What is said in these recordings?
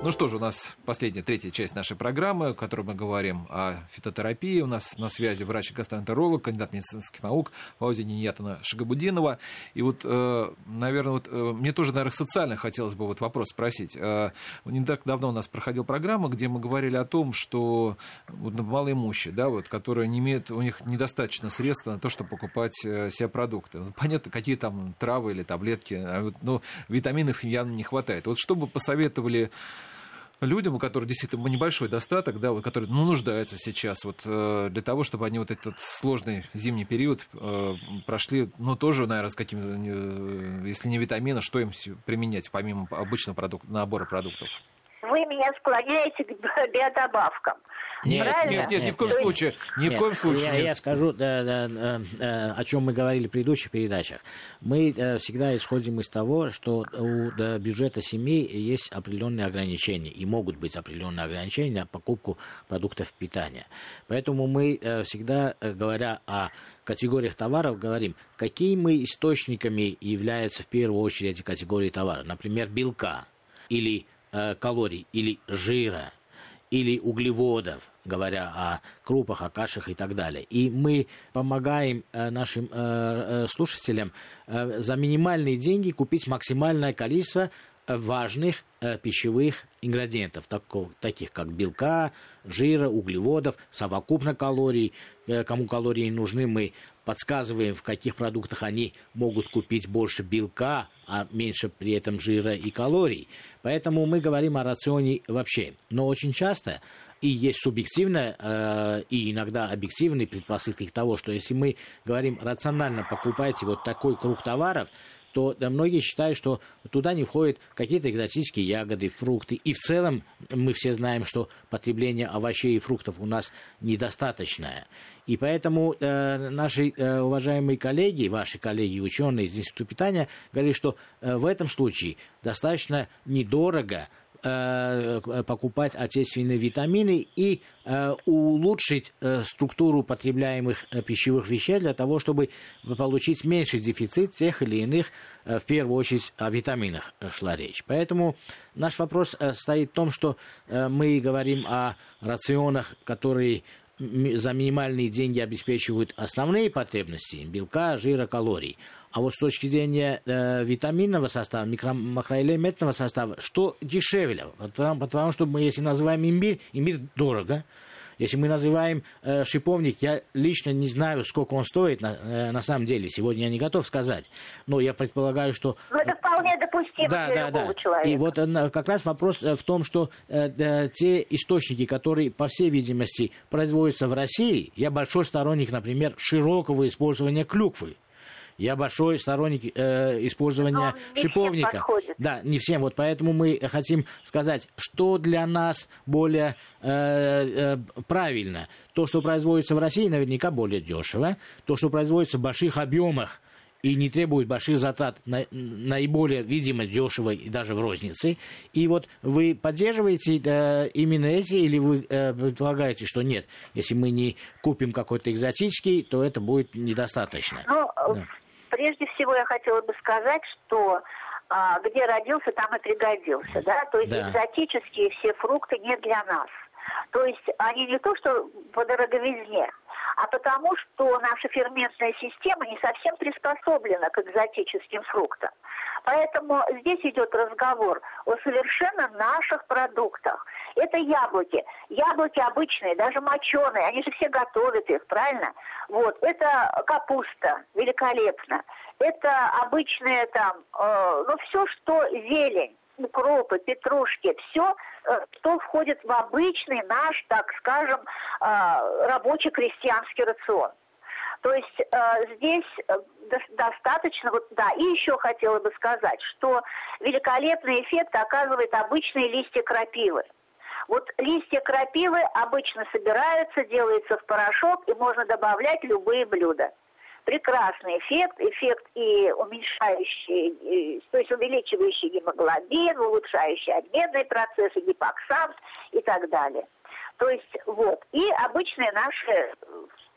Ну что же, у нас последняя, третья часть нашей программы, в которой мы говорим о фитотерапии. У нас на связи врач-гастроэнтеролог, кандидат медицинских наук Лаузия Ниятана Шагабудинова. И вот, э, наверное, вот, э, мне тоже, наверное, социально хотелось бы вот вопрос спросить. Э, не так давно у нас проходила программа, где мы говорили о том, что вот, малоимущие, да, вот, которые не имеют, у них недостаточно средств на то, чтобы покупать себе продукты. Понятно, какие там травы или таблетки, а но витаминов явно не хватает. Вот что бы посоветовали людям, у которых действительно небольшой достаток, да, вот, которые ну, нуждаются сейчас вот, э, для того, чтобы они вот этот сложный зимний период э, прошли, ну, тоже, наверное, с какими э, если не витамины, что им применять помимо обычного продукта, набора продуктов? Вы меня склоняете к биодобавкам. Нет, Правильно? нет, нет, ни в коем нет, случае. Ни нет, в коем случае. Я, нет. я скажу, да, да, да, о чем мы говорили в предыдущих передачах. Мы э, всегда исходим из того, что у да, бюджета семьи есть определенные ограничения, и могут быть определенные ограничения на покупку продуктов питания. Поэтому мы э, всегда, э, говоря о категориях товаров, говорим, какими источниками являются в первую очередь эти категории товаров. Например, белка или калорий или жира или углеводов, говоря о крупах, о кашах и так далее. И мы помогаем э, нашим э, э, слушателям за минимальные деньги купить максимальное количество важных пищевых ингредиентов, таких как белка, жира, углеводов, совокупно калорий. Кому калории нужны, мы подсказываем, в каких продуктах они могут купить больше белка, а меньше при этом жира и калорий. Поэтому мы говорим о рационе вообще. Но очень часто и есть субъективная э, и иногда объективные предпосылки того, что если мы говорим рационально покупайте вот такой круг товаров, то да, многие считают, что туда не входят какие-то экзотические ягоды, фрукты. И в целом мы все знаем, что потребление овощей и фруктов у нас недостаточное. И поэтому э, наши э, уважаемые коллеги, ваши коллеги, ученые из Института питания, говорят, что э, в этом случае достаточно недорого покупать отечественные витамины и э, улучшить э, структуру потребляемых пищевых веществ для того, чтобы получить меньший дефицит тех или иных, в первую очередь, о витаминах шла речь. Поэтому наш вопрос стоит в том, что мы говорим о рационах, которые за минимальные деньги обеспечивают основные потребности белка, жира, калорий. А вот с точки зрения э, витаминного состава, микро, состава, что дешевле? Потому, потому что мы, если называем имбирь, имбирь дорого. Если мы называем э, шиповник, я лично не знаю, сколько он стоит на, э, на самом деле. Сегодня я не готов сказать. Но я предполагаю, что... Ну, это вполне допустимо да, для да, любого да. человека. И вот э, как раз вопрос э, в том, что э, э, те источники, которые, по всей видимости, производятся в России, я большой сторонник, например, широкого использования клюквы. Я большой сторонник э, использования шиповника. Да, не всем. Вот поэтому мы хотим сказать, что для нас более э, э, правильно. То, что производится в России, наверняка более дешево. То, что производится в больших объемах и не требует больших затрат, на, наиболее, видимо, дешево и даже в рознице. И вот вы поддерживаете э, именно эти, или вы э, предполагаете, что нет, если мы не купим какой-то экзотический, то это будет недостаточно? Ну, да. Всего я хотела бы сказать, что а, где родился, там и пригодился, да, то есть да. экзотические все фрукты не для нас. То есть они не то, что по дороговизне, а потому что наша ферментная система не совсем приспособлена к экзотическим фруктам. Поэтому здесь идет разговор о совершенно наших продуктах. Это яблоки. Яблоки обычные, даже моченые, они же все готовят их, правильно? Вот, это капуста, великолепно. Это обычные там, э, ну все, что зелень, укропы, петрушки, все, э, что входит в обычный наш, так скажем, э, рабочий крестьянский рацион. То есть э, здесь э, достаточно, вот, да, и еще хотела бы сказать, что великолепный эффект оказывает обычные листья крапивы. Вот листья крапивы обычно собираются, делаются в порошок, и можно добавлять любые блюда. Прекрасный эффект, эффект и уменьшающий, и, то есть увеличивающий гемоглобин, улучшающий обменные процессы, гипоксамс и так далее. То есть вот. И обычные наши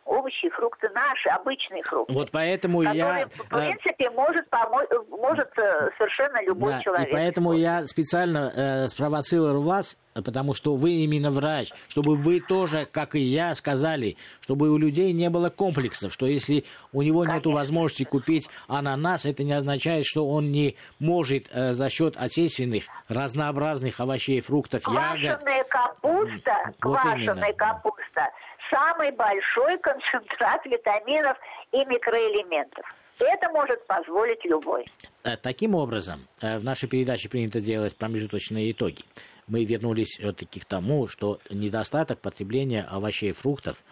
овощи и фрукты наши, обычные фрукты. Вот поэтому я... в принципе, может помочь, может совершенно любой да, человек. И поэтому я специально э, спровоцировал вас потому что вы именно врач, чтобы вы тоже, как и я, сказали, чтобы у людей не было комплексов, что если у него нет возможности купить ананас, это не означает, что он не может э, за счет отечественных разнообразных овощей, фруктов, ягод. Квашеная капуста, вот квашеная именно. капуста, самый большой концентрат витаминов и микроэлементов. Это может позволить любой. Э, таким образом, э, в нашей передаче принято делать промежуточные итоги мы вернулись все-таки к тому, что недостаток потребления овощей и фруктов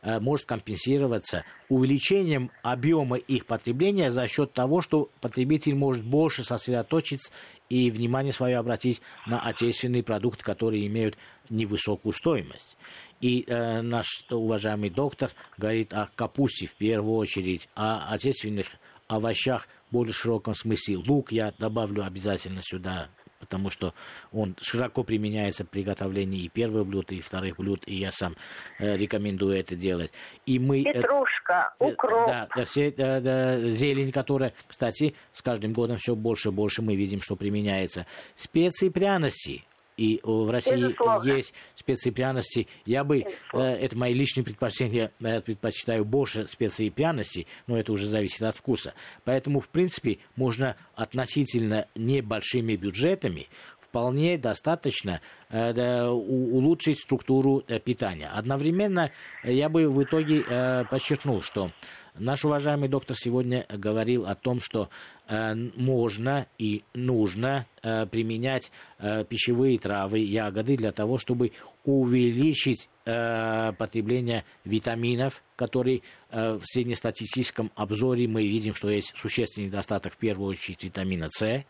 э, может компенсироваться увеличением объема их потребления за счет того, что потребитель может больше сосредоточиться и внимание свое обратить на отечественные продукты, которые имеют невысокую стоимость. И э, наш уважаемый доктор говорит о капусте в первую очередь, о отечественных овощах в более широком смысле. Лук я добавлю обязательно сюда, потому что он широко применяется в приготовлении и первых блюд, и вторых блюд, и я сам э, рекомендую это делать. И мы, э, Петрушка, э, укроп. Да, да, все, да, да, зелень, которая, кстати, с каждым годом все больше и больше мы видим, что применяется. Специи, пряности, и в России Безусловно. есть специи пряности. Я бы, э, это мои личные предпочтения, я предпочитаю больше специй и пряностей, но это уже зависит от вкуса. Поэтому, в принципе, можно относительно небольшими бюджетами вполне достаточно э, улучшить структуру э, питания. Одновременно я бы в итоге э, подчеркнул, что Наш уважаемый доктор сегодня говорил о том, что э, можно и нужно э, применять э, пищевые травы, ягоды для того, чтобы увеличить э, потребление витаминов, которые э, в среднестатистическом обзоре мы видим, что есть существенный недостаток в первую очередь витамина С,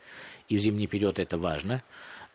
и в зимний период это важно.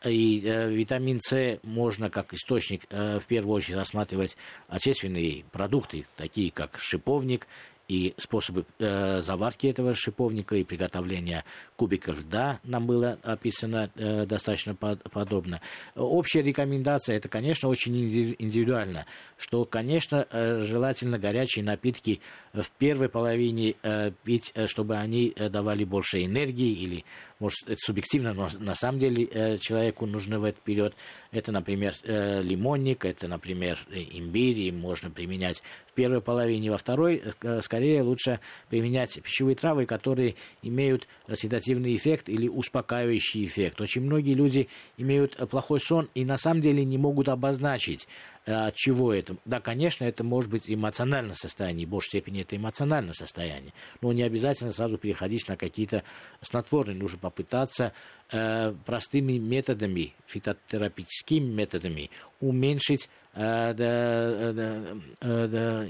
И э, витамин С можно как источник э, в первую очередь рассматривать отечественные продукты, такие как шиповник, и способы э, заварки этого шиповника и приготовления кубиков льда нам было описано э, достаточно под, подробно. Общая рекомендация это, конечно, очень индивидуально, что, конечно, э, желательно горячие напитки в первой половине э, пить, э, чтобы они э, давали больше энергии или может, это субъективно, но на самом деле э, человеку нужно в этот период. Это, например, э, лимонник, это, например, имбирь, и можно применять в первой половине, во второй э, скорее лучше применять пищевые травы, которые имеют седативный эффект или успокаивающий эффект. Очень многие люди имеют плохой сон и на самом деле не могут обозначить, Э, от чего это? Да, конечно, это может быть эмоциональное состояние, в большей степени это эмоциональное состояние, но не обязательно сразу переходить на какие-то снотворные, нужно попытаться э, простыми методами, фитотерапевтическими методами уменьшить э,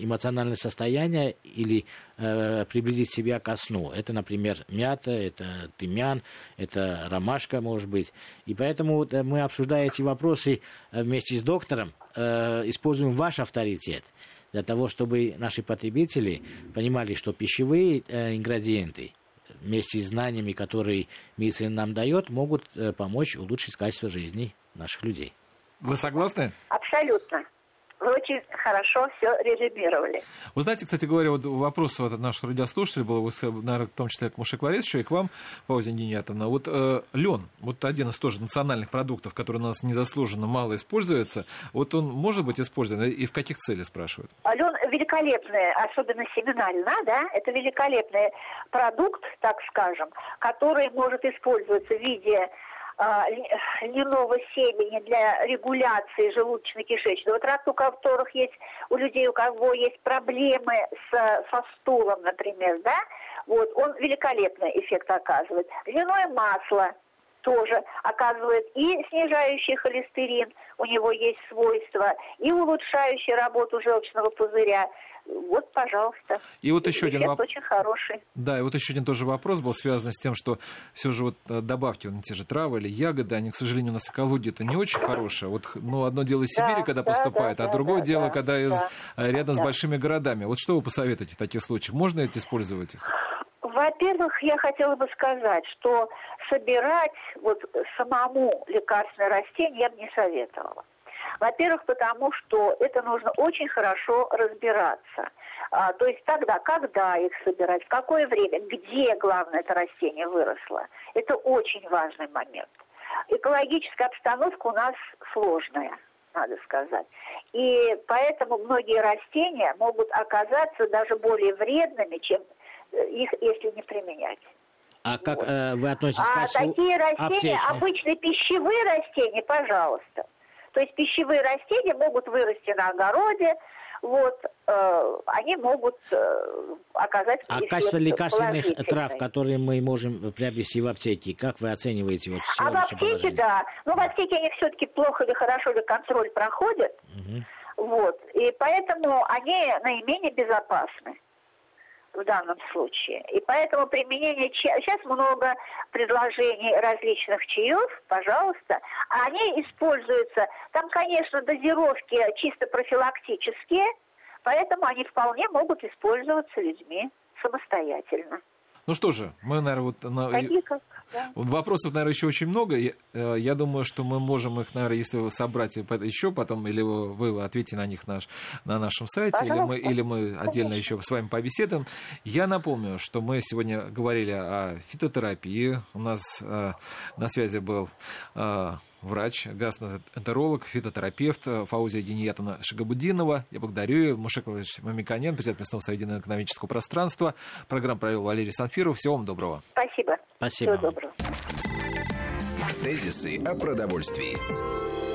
эмоциональное состояние или э, приблизить себя ко сну. Это, например, мята, это тымян, это ромашка, может быть. И поэтому мы, обсуждая эти вопросы вместе с доктором, э, используем ваш авторитет для того, чтобы наши потребители понимали, что пищевые э, ингредиенты вместе с знаниями, которые медицина нам дает, могут э, помочь улучшить качество жизни наших людей. Вы согласны? Абсолютно вы очень хорошо все резюмировали. Вы знаете, кстати говоря, вот вопрос вот от наших радиослушателей был, наверное, в том числе к Муше Кларис, еще и к вам, Пауза Денятовна. Вот э, лен, вот один из тоже национальных продуктов, который у нас незаслуженно мало используется, вот он может быть использован и в каких целях, спрашивают? Лен великолепный, особенно семена льна, да, это великолепный продукт, так скажем, который может использоваться в виде а, льняного семени для регуляции желудочно-кишечного тракта, у которых есть, у людей, у кого есть проблемы с, со стулом, например, да, вот, он великолепный эффект оказывает. Льняное масло тоже оказывает и снижающий холестерин, у него есть свойства, и улучшающий работу желчного пузыря. Вот, пожалуйста. И вот еще один вопрос. очень хороший. Да, и вот еще один тоже вопрос был связан с тем, что все же вот э, добавки, на те же травы или ягоды, они, к сожалению, у нас экология это не очень хорошая. Вот, ну, одно дело из Сибири, да, когда да, поступает, да, а другое да, дело, да, когда из, да, э, рядом да. с большими городами. Вот что вы посоветуете в таких случаях? Можно это использовать их? Во-первых, я хотела бы сказать, что собирать вот самому лекарственное растение я бы не советовала. Во-первых, потому что это нужно очень хорошо разбираться. А, то есть тогда, когда их собирать, в какое время, где, главное, это растение выросло. Это очень важный момент. Экологическая обстановка у нас сложная, надо сказать. И поэтому многие растения могут оказаться даже более вредными, чем э, их, если не применять. А как вот. э, вы относитесь а к А такие растения, аптечных? обычные пищевые растения, пожалуйста. То есть пищевые растения могут вырасти на огороде, вот, э, они могут э, оказать А качество лекарственных трав, которые мы можем приобрести в аптеке, как вы оцениваете вот А в аптеке, положение? да. Ну, в аптеке они все-таки плохо или хорошо ли контроль проходят. Угу. Вот. И поэтому они наименее безопасны в данном случае. И поэтому применение чая... Сейчас много предложений различных чаев, пожалуйста. Они используются... Там, конечно, дозировки чисто профилактические, поэтому они вполне могут использоваться людьми самостоятельно. Ну что же, мы, наверное, вот... На... Да. Вопросов, наверное, еще очень много. Я, э, я думаю, что мы можем их, наверное, если собрать еще потом, или вы ответите на них наш, на нашем сайте, или мы, или мы отдельно еще с вами побеседуем. Я напомню, что мы сегодня говорили о фитотерапии. У нас э, на связи был э, врач, гастроэнтеролог, фитотерапевт Фаузия Гениятовна Шагабудинова. Я благодарю ее. Мушек Владимирович Мамиканян, президент местного совета экономического пространства. Программу провел Валерий Санфиров. Всего вам доброго. Спасибо. Спасибо. Всего доброго. Тезисы о продовольствии.